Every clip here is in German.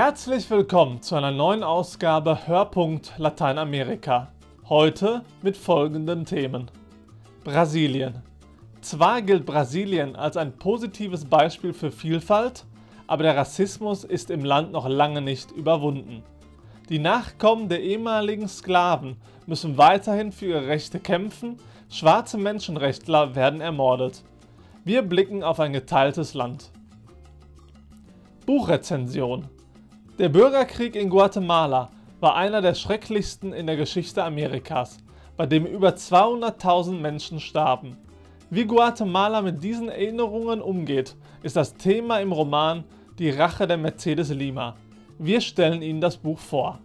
Herzlich willkommen zu einer neuen Ausgabe Hörpunkt Lateinamerika. Heute mit folgenden Themen. Brasilien. Zwar gilt Brasilien als ein positives Beispiel für Vielfalt, aber der Rassismus ist im Land noch lange nicht überwunden. Die Nachkommen der ehemaligen Sklaven müssen weiterhin für ihre Rechte kämpfen, schwarze Menschenrechtler werden ermordet. Wir blicken auf ein geteiltes Land. Buchrezension Der Bürgerkrieg in Guatemala war einer der schrecklichsten in der Geschichte Amerikas, bei dem über 200.000 Menschen starben. Wie Guatemala mit diesen Erinnerungen umgeht, ist das Thema im Roman Die Rache der Mercedes Lima. Wir stellen Ihnen das Buch vor.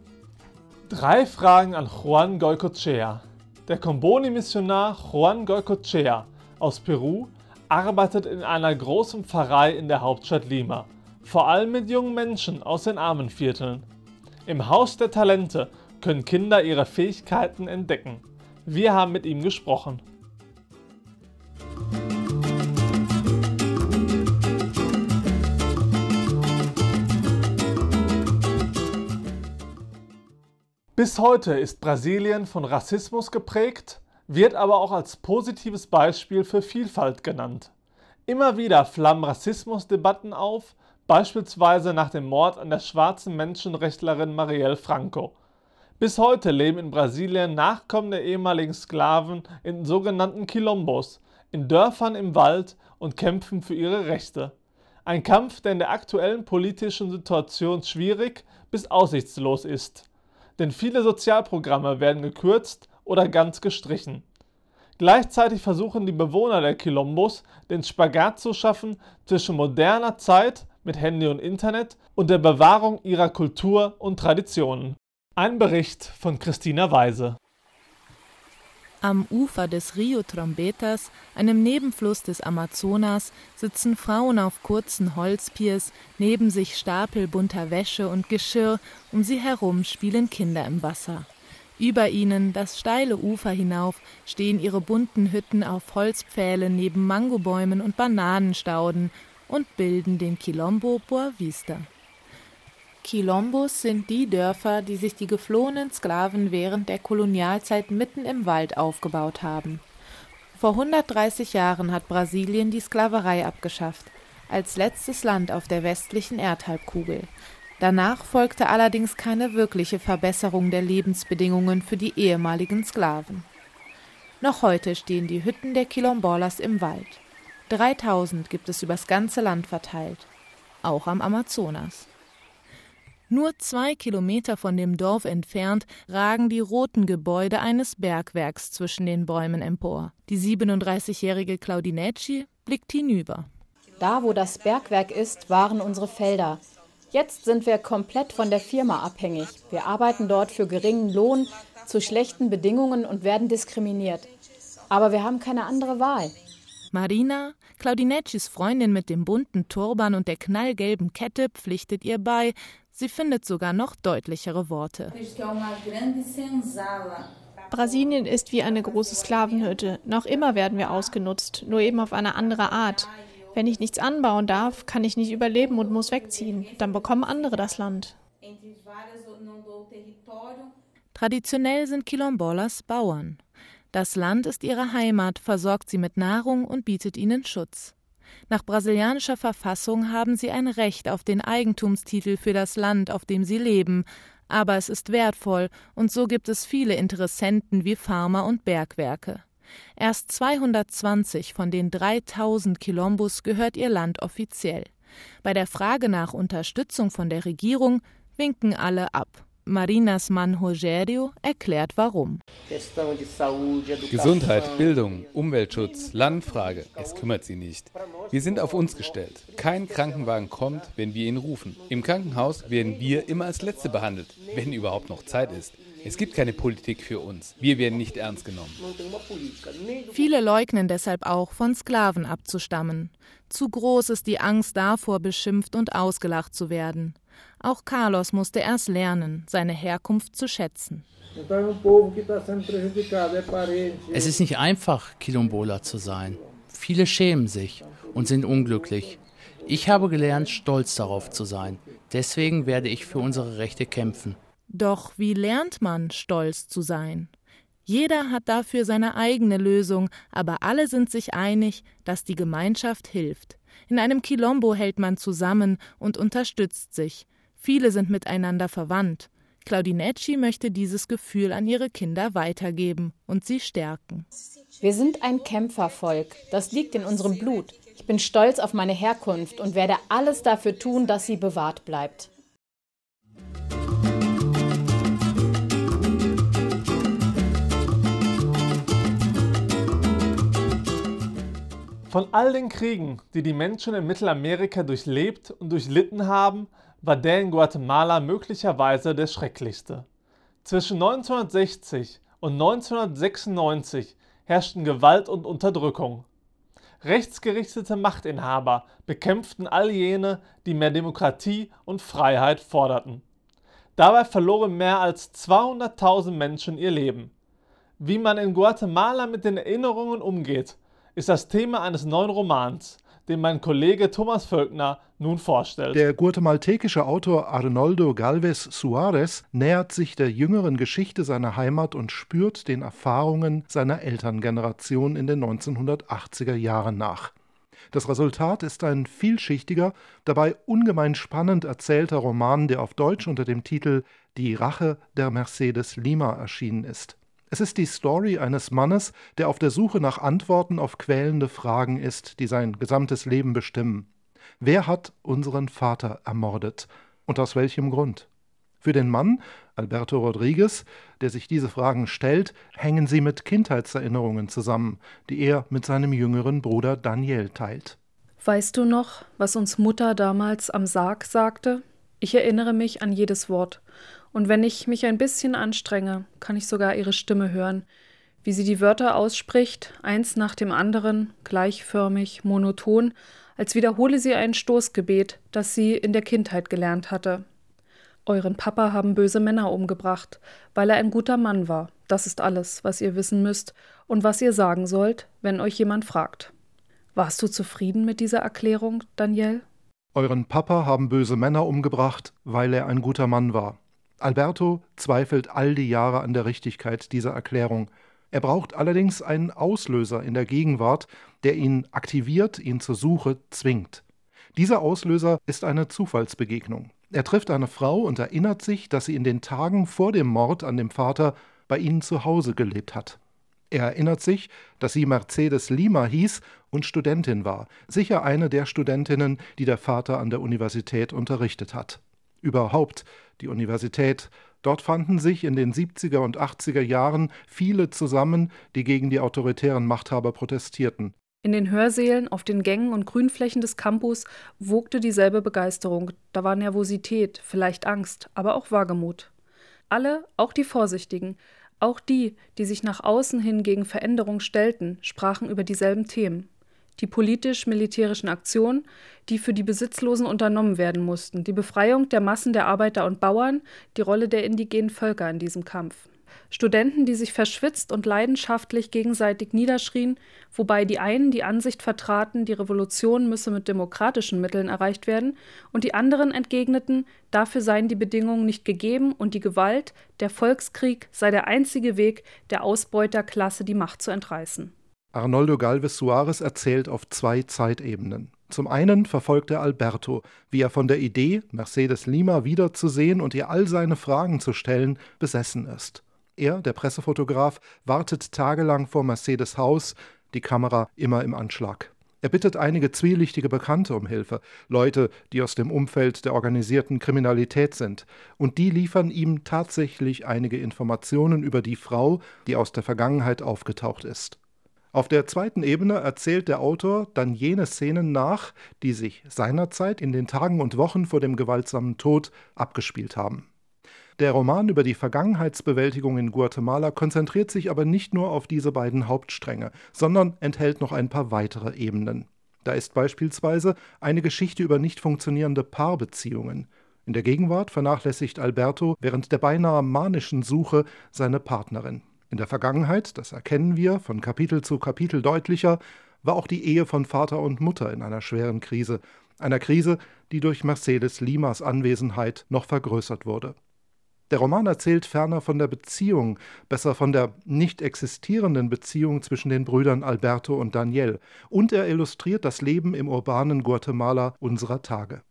Drei Fragen an Juan Goicochea. Der Comboni-Missionar Juan Goicochea aus Peru arbeitet in einer großen Pfarrei in der Hauptstadt Lima, vor allem mit jungen Menschen aus den armen Vierteln. Im Haus der Talente können Kinder ihre Fähigkeiten entdecken. Wir haben mit ihm gesprochen. Bis heute ist Brasilien von Rassismus geprägt, wird aber auch als positives Beispiel für Vielfalt genannt. Immer wieder flammen Rassismusdebatten auf, beispielsweise nach dem Mord an der schwarzen Menschenrechtlerin Marielle Franco. Bis heute leben in Brasilien Nachkommen der ehemaligen Sklaven in sogenannten Quilombos, in Dörfern im Wald und kämpfen für ihre Rechte. Ein Kampf, der in der aktuellen politischen Situation schwierig bis aussichtslos ist denn viele Sozialprogramme werden gekürzt oder ganz gestrichen. Gleichzeitig versuchen die Bewohner der Quilombos den Spagat zu schaffen zwischen moderner Zeit mit Handy und Internet und der Bewahrung ihrer Kultur und Traditionen. Ein Bericht von Christina Weise. Am Ufer des Rio Trombetas, einem Nebenfluss des Amazonas, sitzen Frauen auf kurzen Holzpiers, neben sich Stapel bunter Wäsche und Geschirr, um sie herum spielen Kinder im Wasser. Über ihnen, das steile Ufer hinauf, stehen ihre bunten Hütten auf Holzpfählen neben Mangobäumen und Bananenstauden und bilden den Quilombo Boa Vista. Quilombos sind die Dörfer, die sich die geflohenen Sklaven während der Kolonialzeit mitten im Wald aufgebaut haben. Vor 130 Jahren hat Brasilien die Sklaverei abgeschafft, als letztes Land auf der westlichen Erdhalbkugel. Danach folgte allerdings keine wirkliche Verbesserung der Lebensbedingungen für die ehemaligen Sklaven. Noch heute stehen die Hütten der Quilombolas im Wald. 3000 gibt es übers ganze Land verteilt, auch am Amazonas. Nur zwei Kilometer von dem Dorf entfernt ragen die roten Gebäude eines Bergwerks zwischen den Bäumen empor. Die 37-jährige Claudinecci blickt hinüber. Da, wo das Bergwerk ist, waren unsere Felder. Jetzt sind wir komplett von der Firma abhängig. Wir arbeiten dort für geringen Lohn, zu schlechten Bedingungen und werden diskriminiert. Aber wir haben keine andere Wahl. Marina, Claudineccis Freundin mit dem bunten Turban und der knallgelben Kette, pflichtet ihr bei, Sie findet sogar noch deutlichere Worte. Brasilien ist wie eine große Sklavenhütte. Noch immer werden wir ausgenutzt, nur eben auf eine andere Art. Wenn ich nichts anbauen darf, kann ich nicht überleben und muss wegziehen. Dann bekommen andere das Land. Traditionell sind Quilombolas Bauern. Das Land ist ihre Heimat, versorgt sie mit Nahrung und bietet ihnen Schutz. Nach brasilianischer Verfassung haben sie ein Recht auf den Eigentumstitel für das Land, auf dem sie leben, aber es ist wertvoll, und so gibt es viele Interessenten wie Farmer und Bergwerke. Erst 220 von den 3000 Quilombos gehört ihr Land offiziell. Bei der Frage nach Unterstützung von der Regierung winken alle ab. Marinas Mann Rogério erklärt warum. Gesundheit, Bildung, Umweltschutz, Landfrage, es kümmert sie nicht. Wir sind auf uns gestellt. Kein Krankenwagen kommt, wenn wir ihn rufen. Im Krankenhaus werden wir immer als Letzte behandelt, wenn überhaupt noch Zeit ist. Es gibt keine Politik für uns. Wir werden nicht ernst genommen. Viele leugnen deshalb auch, von Sklaven abzustammen. Zu groß ist die Angst davor, beschimpft und ausgelacht zu werden. Auch Carlos musste erst lernen, seine Herkunft zu schätzen. Es ist nicht einfach, Quilombola zu sein. Viele schämen sich und sind unglücklich. Ich habe gelernt, stolz darauf zu sein. Deswegen werde ich für unsere Rechte kämpfen. Doch wie lernt man, stolz zu sein? Jeder hat dafür seine eigene Lösung, aber alle sind sich einig, dass die Gemeinschaft hilft. In einem Quilombo hält man zusammen und unterstützt sich. Viele sind miteinander verwandt. Claudinecci möchte dieses Gefühl an ihre Kinder weitergeben und sie stärken. Wir sind ein Kämpfervolk. Das liegt in unserem Blut. Ich bin stolz auf meine Herkunft und werde alles dafür tun, dass sie bewahrt bleibt. Von all den Kriegen, die die Menschen in Mittelamerika durchlebt und durchlitten haben, war der in Guatemala möglicherweise der schrecklichste. Zwischen 1960 und 1996 herrschten Gewalt und Unterdrückung. Rechtsgerichtete Machtinhaber bekämpften all jene, die mehr Demokratie und Freiheit forderten. Dabei verloren mehr als 200.000 Menschen ihr Leben. Wie man in Guatemala mit den Erinnerungen umgeht, ist das Thema eines neuen Romans, den mein Kollege Thomas Völkner nun vorstellt. Der guatemaltekische Autor Arnoldo Galvez Suarez nähert sich der jüngeren Geschichte seiner Heimat und spürt den Erfahrungen seiner Elterngeneration in den 1980er Jahren nach. Das Resultat ist ein vielschichtiger, dabei ungemein spannend erzählter Roman, der auf Deutsch unter dem Titel Die Rache der Mercedes Lima erschienen ist. Es ist die Story eines Mannes, der auf der Suche nach Antworten auf quälende Fragen ist, die sein gesamtes Leben bestimmen. Wer hat unseren Vater ermordet und aus welchem Grund? Für den Mann, Alberto Rodriguez, der sich diese Fragen stellt, hängen sie mit Kindheitserinnerungen zusammen, die er mit seinem jüngeren Bruder Daniel teilt. Weißt du noch, was uns Mutter damals am Sarg sagte? Ich erinnere mich an jedes Wort und wenn ich mich ein bisschen anstrenge, kann ich sogar ihre Stimme hören, wie sie die Wörter ausspricht, eins nach dem anderen, gleichförmig, monoton, als wiederhole sie ein Stoßgebet, das sie in der Kindheit gelernt hatte. Euren Papa haben böse Männer umgebracht, weil er ein guter Mann war. Das ist alles, was ihr wissen müsst und was ihr sagen sollt, wenn euch jemand fragt. Warst du zufrieden mit dieser Erklärung, Daniel? Euren Papa haben böse Männer umgebracht, weil er ein guter Mann war. Alberto zweifelt all die Jahre an der Richtigkeit dieser Erklärung. Er braucht allerdings einen Auslöser in der Gegenwart, der ihn aktiviert, ihn zur Suche zwingt. Dieser Auslöser ist eine Zufallsbegegnung. Er trifft eine Frau und erinnert sich, dass sie in den Tagen vor dem Mord an dem Vater bei ihnen zu Hause gelebt hat. Er erinnert sich, dass sie Mercedes Lima hieß und Studentin war, sicher eine der Studentinnen, die der Vater an der Universität unterrichtet hat. Überhaupt die Universität. Dort fanden sich in den 70er und 80er Jahren viele zusammen, die gegen die autoritären Machthaber protestierten. In den Hörsälen, auf den Gängen und Grünflächen des Campus wogte dieselbe Begeisterung. Da war Nervosität, vielleicht Angst, aber auch Wagemut. Alle, auch die Vorsichtigen, auch die, die sich nach außen hin gegen Veränderung stellten, sprachen über dieselben Themen die politisch-militärischen Aktionen, die für die Besitzlosen unternommen werden mussten, die Befreiung der Massen der Arbeiter und Bauern, die Rolle der indigenen Völker in diesem Kampf. Studenten, die sich verschwitzt und leidenschaftlich gegenseitig niederschrien, wobei die einen die Ansicht vertraten, die Revolution müsse mit demokratischen Mitteln erreicht werden, und die anderen entgegneten, dafür seien die Bedingungen nicht gegeben und die Gewalt, der Volkskrieg sei der einzige Weg, der Ausbeuterklasse die Macht zu entreißen. Arnoldo Galvez Suarez erzählt auf zwei Zeitebenen. Zum einen verfolgt er Alberto, wie er von der Idee, Mercedes Lima wiederzusehen und ihr all seine Fragen zu stellen, besessen ist. Er, der Pressefotograf, wartet tagelang vor Mercedes Haus, die Kamera immer im Anschlag. Er bittet einige zwielichtige Bekannte um Hilfe, Leute, die aus dem Umfeld der organisierten Kriminalität sind, und die liefern ihm tatsächlich einige Informationen über die Frau, die aus der Vergangenheit aufgetaucht ist. Auf der zweiten Ebene erzählt der Autor dann jene Szenen nach, die sich seinerzeit in den Tagen und Wochen vor dem gewaltsamen Tod abgespielt haben. Der Roman über die Vergangenheitsbewältigung in Guatemala konzentriert sich aber nicht nur auf diese beiden Hauptstränge, sondern enthält noch ein paar weitere Ebenen. Da ist beispielsweise eine Geschichte über nicht funktionierende Paarbeziehungen. In der Gegenwart vernachlässigt Alberto während der beinahe manischen Suche seine Partnerin. In der Vergangenheit, das erkennen wir von Kapitel zu Kapitel deutlicher, war auch die Ehe von Vater und Mutter in einer schweren Krise, einer Krise, die durch Mercedes Limas Anwesenheit noch vergrößert wurde. Der Roman erzählt ferner von der Beziehung, besser von der nicht existierenden Beziehung zwischen den Brüdern Alberto und Daniel, und er illustriert das Leben im urbanen Guatemala unserer Tage.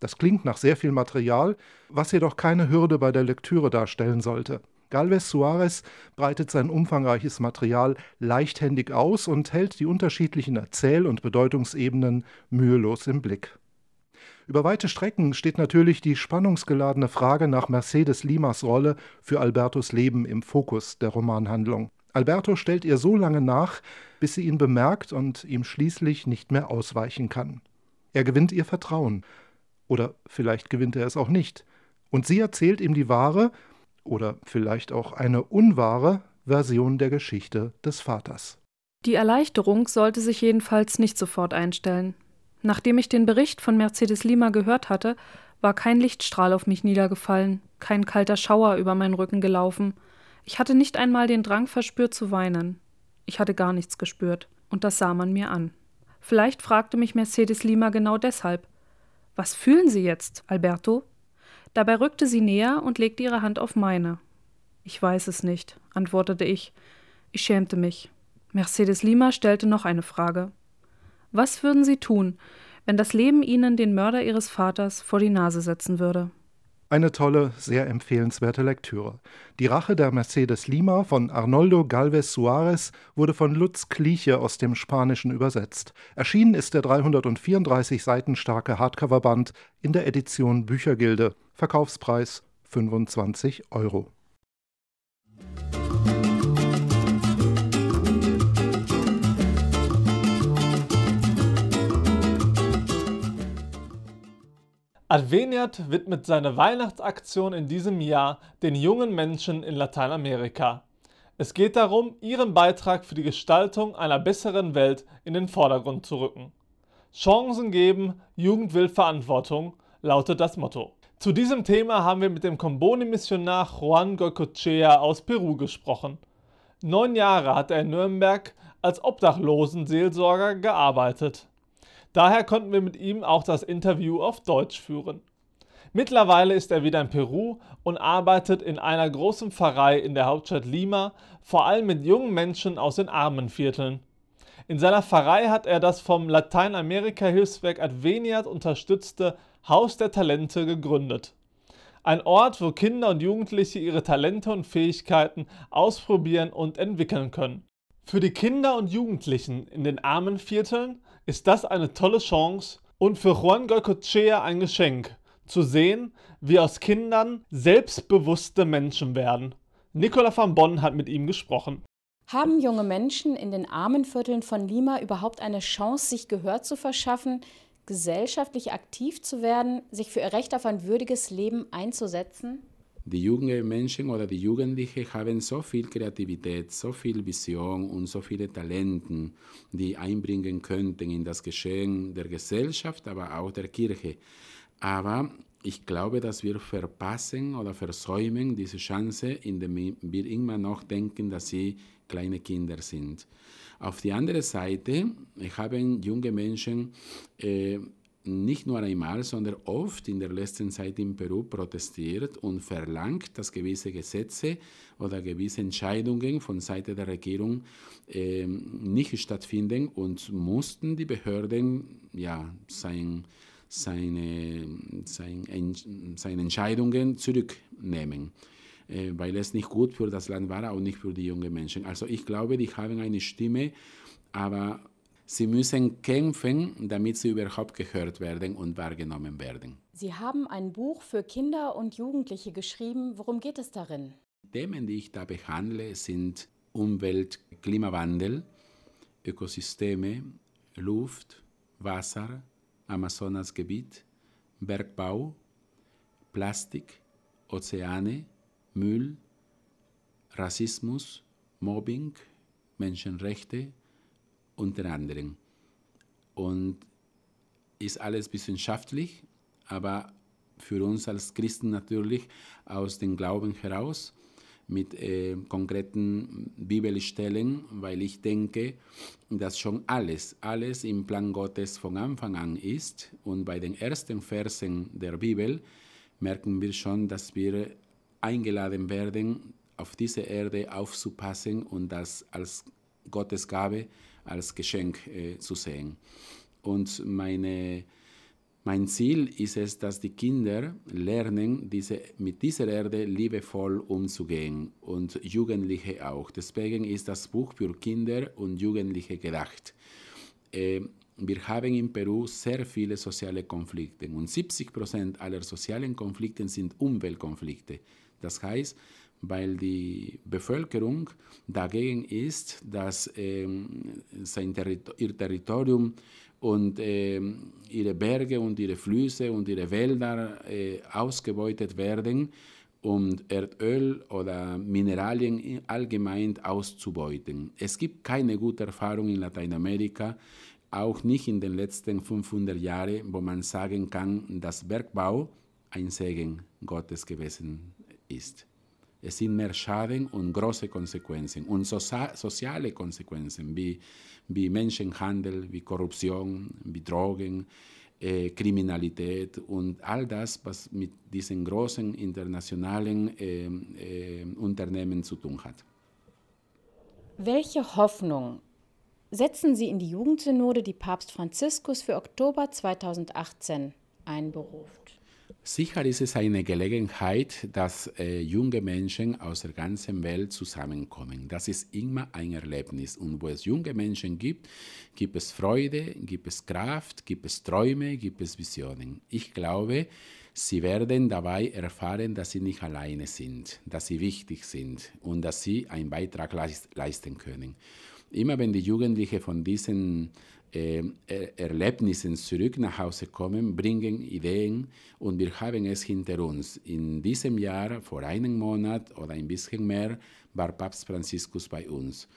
Das klingt nach sehr viel Material, was jedoch keine Hürde bei der Lektüre darstellen sollte. Galvez Suarez breitet sein umfangreiches Material leichthändig aus und hält die unterschiedlichen Erzähl- und Bedeutungsebenen mühelos im Blick. Über weite Strecken steht natürlich die spannungsgeladene Frage nach Mercedes Limas Rolle für Albertos Leben im Fokus der Romanhandlung. Alberto stellt ihr so lange nach, bis sie ihn bemerkt und ihm schließlich nicht mehr ausweichen kann. Er gewinnt ihr Vertrauen. Oder vielleicht gewinnt er es auch nicht. Und sie erzählt ihm die wahre, oder vielleicht auch eine unwahre Version der Geschichte des Vaters. Die Erleichterung sollte sich jedenfalls nicht sofort einstellen. Nachdem ich den Bericht von Mercedes Lima gehört hatte, war kein Lichtstrahl auf mich niedergefallen, kein kalter Schauer über meinen Rücken gelaufen. Ich hatte nicht einmal den Drang verspürt zu weinen. Ich hatte gar nichts gespürt, und das sah man mir an. Vielleicht fragte mich Mercedes Lima genau deshalb. Was fühlen Sie jetzt, Alberto? Dabei rückte sie näher und legte ihre Hand auf meine. Ich weiß es nicht, antwortete ich. Ich schämte mich. Mercedes Lima stellte noch eine Frage. Was würden Sie tun, wenn das Leben Ihnen den Mörder Ihres Vaters vor die Nase setzen würde? Eine tolle, sehr empfehlenswerte Lektüre. Die Rache der Mercedes Lima von Arnoldo Galvez Suarez wurde von Lutz Kliche aus dem Spanischen übersetzt. Erschienen ist der 334 Seiten starke Hardcoverband in der Edition Büchergilde. Verkaufspreis 25 Euro. Adveniat widmet seine Weihnachtsaktion in diesem Jahr den jungen Menschen in Lateinamerika. Es geht darum, ihren Beitrag für die Gestaltung einer besseren Welt in den Vordergrund zu rücken. Chancen geben, Jugend will Verantwortung, lautet das Motto. Zu diesem Thema haben wir mit dem Comboni-Missionar Juan Goicochea aus Peru gesprochen. Neun Jahre hat er in Nürnberg als Obdachlosenseelsorger gearbeitet. Daher konnten wir mit ihm auch das Interview auf Deutsch führen. Mittlerweile ist er wieder in Peru und arbeitet in einer großen Pfarrei in der Hauptstadt Lima, vor allem mit jungen Menschen aus den Armenvierteln. In seiner Pfarrei hat er das vom Lateinamerika-Hilfswerk Adveniat unterstützte Haus der Talente gegründet. Ein Ort, wo Kinder und Jugendliche ihre Talente und Fähigkeiten ausprobieren und entwickeln können. Für die Kinder und Jugendlichen in den armen Vierteln ist das eine tolle Chance und für Juan Goicochea ein Geschenk, zu sehen, wie aus Kindern selbstbewusste Menschen werden. Nicola van Bonn hat mit ihm gesprochen. Haben junge Menschen in den armen Vierteln von Lima überhaupt eine Chance, sich Gehör zu verschaffen, gesellschaftlich aktiv zu werden, sich für ihr Recht auf ein würdiges Leben einzusetzen? Die jungen Menschen oder die Jugendlichen haben so viel Kreativität, so viel Vision und so viele Talenten, die einbringen könnten in das Geschehen der Gesellschaft, aber auch der Kirche. Aber ich glaube, dass wir verpassen oder versäumen diese Chance, indem wir immer noch denken, dass sie kleine Kinder sind. Auf die andere Seite haben junge Menschen äh, nicht nur einmal, sondern oft in der letzten Zeit in Peru protestiert und verlangt, dass gewisse Gesetze oder gewisse Entscheidungen von Seite der Regierung äh, nicht stattfinden und mussten die Behörden ja sein, seine, sein, seine Entscheidungen zurücknehmen. Äh, weil es nicht gut für das Land war, auch nicht für die jungen Menschen. Also ich glaube, die haben eine Stimme, aber sie müssen kämpfen, damit sie überhaupt gehört werden und wahrgenommen werden. Sie haben ein Buch für Kinder und Jugendliche geschrieben. Worum geht es darin? Themen, die ich da behandle, sind Umwelt, Klimawandel, Ökosysteme, Luft, Wasser, Amazonasgebiet, Bergbau, Plastik, Ozeane, Müll, Rassismus, Mobbing, Menschenrechte unter anderem. Und ist alles wissenschaftlich, aber für uns als Christen natürlich aus dem Glauben heraus, mit äh, konkreten Bibelstellen, weil ich denke, dass schon alles, alles im Plan Gottes von Anfang an ist. Und bei den ersten Versen der Bibel merken wir schon, dass wir eingeladen werden, auf diese Erde aufzupassen und das als Gottes Gabe, als Geschenk äh, zu sehen. Und meine mein Ziel ist es, dass die Kinder lernen, diese, mit dieser Erde liebevoll umzugehen und Jugendliche auch. Deswegen ist das Buch für Kinder und Jugendliche gedacht. Äh, wir haben in Peru sehr viele soziale Konflikte und 70 Prozent aller sozialen Konflikte sind Umweltkonflikte. Das heißt, weil die Bevölkerung dagegen ist, dass ähm, sein Territor ihr Territorium und äh, ihre Berge und ihre Flüsse und ihre Wälder äh, ausgebeutet werden, um Erdöl oder Mineralien allgemein auszubeuten. Es gibt keine gute Erfahrung in Lateinamerika, auch nicht in den letzten 500 Jahren, wo man sagen kann, dass Bergbau ein Segen Gottes gewesen ist. Es sind mehr Schaden und große Konsequenzen und soziale Konsequenzen wie wie Menschenhandel, wie Korruption, wie Drogen, äh, Kriminalität und all das, was mit diesen großen internationalen äh, äh, Unternehmen zu tun hat. Welche Hoffnung setzen Sie in die Jugendsynode, die Papst Franziskus für Oktober 2018 einberuft? Sicher ist es eine Gelegenheit, dass äh, junge Menschen aus der ganzen Welt zusammenkommen. Das ist immer ein Erlebnis. Und wo es junge Menschen gibt, gibt es Freude, gibt es Kraft, gibt es Träume, gibt es Visionen. Ich glaube, sie werden dabei erfahren, dass sie nicht alleine sind, dass sie wichtig sind und dass sie einen Beitrag leisten können. Immer wenn die Jugendlichen von diesen Erlebnissen zurück nach Hause kommen, bringen Ideen und wir haben es hinter uns. In diesem Jahr, vor einem Monat oder ein bisschen mehr, war Papst Franziskus bei uns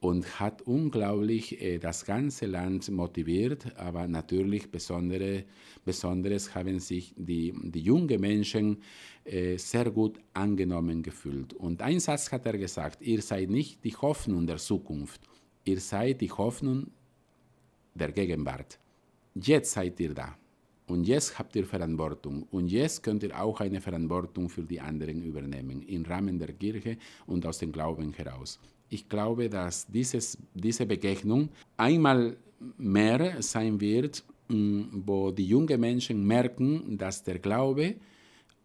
und hat unglaublich äh, das ganze Land motiviert, aber natürlich besondere, Besonderes haben sich die, die jungen Menschen äh, sehr gut angenommen gefühlt. Und ein Satz hat er gesagt, ihr seid nicht die Hoffnung der Zukunft, ihr seid die Hoffnung der Gegenwart. Jetzt seid ihr da. Und jetzt habt ihr Verantwortung. Und jetzt könnt ihr auch eine Verantwortung für die anderen übernehmen, im Rahmen der Kirche und aus dem Glauben heraus. Ich glaube, dass dieses, diese Begegnung einmal mehr sein wird, mm, wo die jungen Menschen merken, dass der Glaube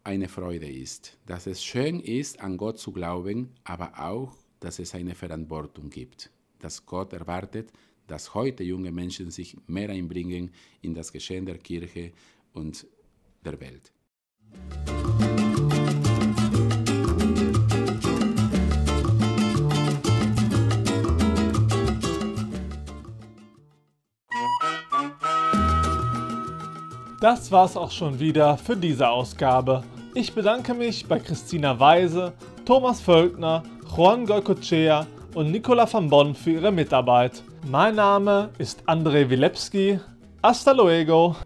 eine Freude ist, dass es schön ist, an Gott zu glauben, aber auch, dass es eine Verantwortung gibt, dass Gott erwartet, dass heute junge Menschen sich mehr einbringen in das Geschehen der Kirche und der Welt. Das war's auch schon wieder für diese Ausgabe. Ich bedanke mich bei Christina Weise, Thomas Völkner, Juan Goicochea und Nicola van Bonn für ihre Mitarbeit. Mein Name ist André Wilepski. Hasta luego!